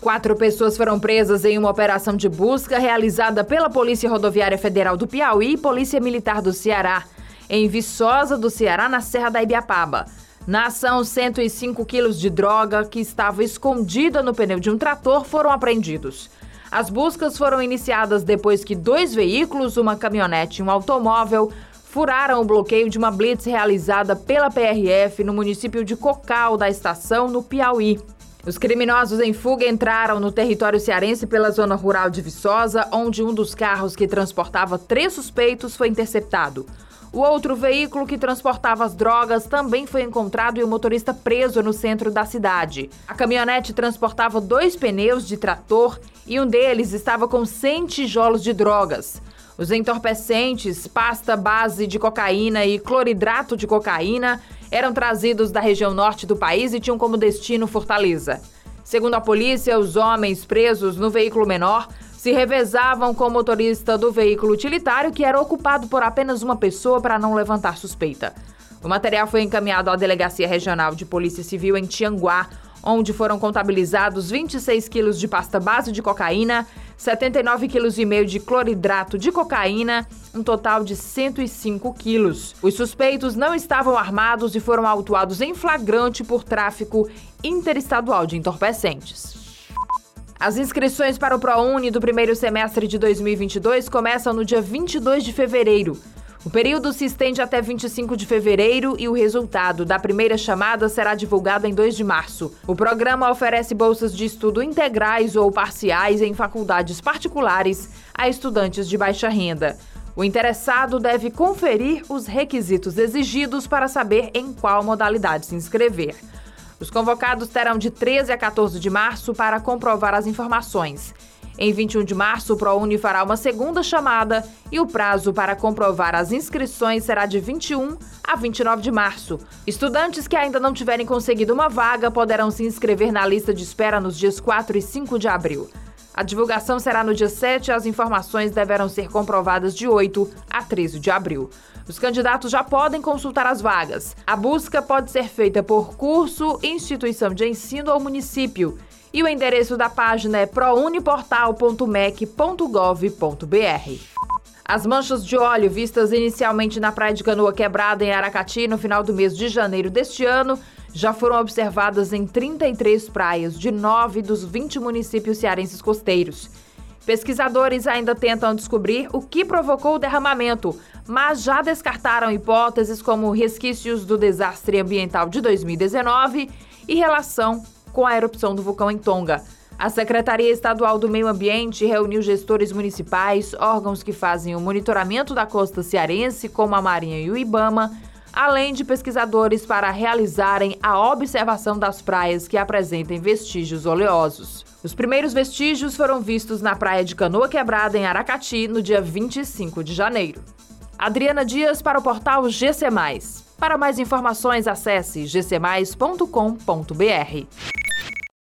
Quatro pessoas foram presas em uma operação de busca realizada pela Polícia Rodoviária Federal do Piauí e Polícia Militar do Ceará, em Viçosa do Ceará, na Serra da Ibiapaba. Na ação, 105 quilos de droga que estava escondida no pneu de um trator foram apreendidos. As buscas foram iniciadas depois que dois veículos, uma caminhonete e um automóvel, furaram o bloqueio de uma blitz realizada pela PRF no município de Cocal da estação, no Piauí. Os criminosos em fuga entraram no território cearense pela zona rural de Viçosa, onde um dos carros que transportava três suspeitos foi interceptado. O outro veículo que transportava as drogas também foi encontrado e o motorista preso no centro da cidade. A caminhonete transportava dois pneus de trator e um deles estava com 100 tijolos de drogas. Os entorpecentes, pasta base de cocaína e cloridrato de cocaína eram trazidos da região norte do país e tinham como destino Fortaleza. Segundo a polícia, os homens presos no veículo menor se revezavam com o motorista do veículo utilitário, que era ocupado por apenas uma pessoa para não levantar suspeita. O material foi encaminhado à Delegacia Regional de Polícia Civil em Tianguá, onde foram contabilizados 26 quilos de pasta base de cocaína, 79 quilos e meio de cloridrato de cocaína, um total de 105 quilos. Os suspeitos não estavam armados e foram autuados em flagrante por tráfico interestadual de entorpecentes. As inscrições para o ProUni do primeiro semestre de 2022 começam no dia 22 de fevereiro. O período se estende até 25 de fevereiro e o resultado da primeira chamada será divulgado em 2 de março. O programa oferece bolsas de estudo integrais ou parciais em faculdades particulares a estudantes de baixa renda. O interessado deve conferir os requisitos exigidos para saber em qual modalidade se inscrever. Os convocados terão de 13 a 14 de março para comprovar as informações. Em 21 de março, o ProUni fará uma segunda chamada e o prazo para comprovar as inscrições será de 21 a 29 de março. Estudantes que ainda não tiverem conseguido uma vaga poderão se inscrever na lista de espera nos dias 4 e 5 de abril. A divulgação será no dia 7 e as informações deverão ser comprovadas de 8 a 13 de abril. Os candidatos já podem consultar as vagas. A busca pode ser feita por curso, instituição de ensino ou município e o endereço da página é prouniportal.mec.gov.br. As manchas de óleo vistas inicialmente na Praia de Canoa Quebrada, em Aracati, no final do mês de janeiro deste ano, já foram observadas em 33 praias de nove dos 20 municípios cearenses costeiros. Pesquisadores ainda tentam descobrir o que provocou o derramamento, mas já descartaram hipóteses como resquícios do desastre ambiental de 2019 e relação com a erupção do vulcão em Tonga. A Secretaria Estadual do Meio Ambiente reuniu gestores municipais, órgãos que fazem o monitoramento da costa cearense, como a Marinha e o Ibama, além de pesquisadores para realizarem a observação das praias que apresentem vestígios oleosos. Os primeiros vestígios foram vistos na praia de Canoa Quebrada, em Aracati, no dia 25 de janeiro. Adriana Dias para o portal GC. Para mais informações, acesse gcmais.com.br.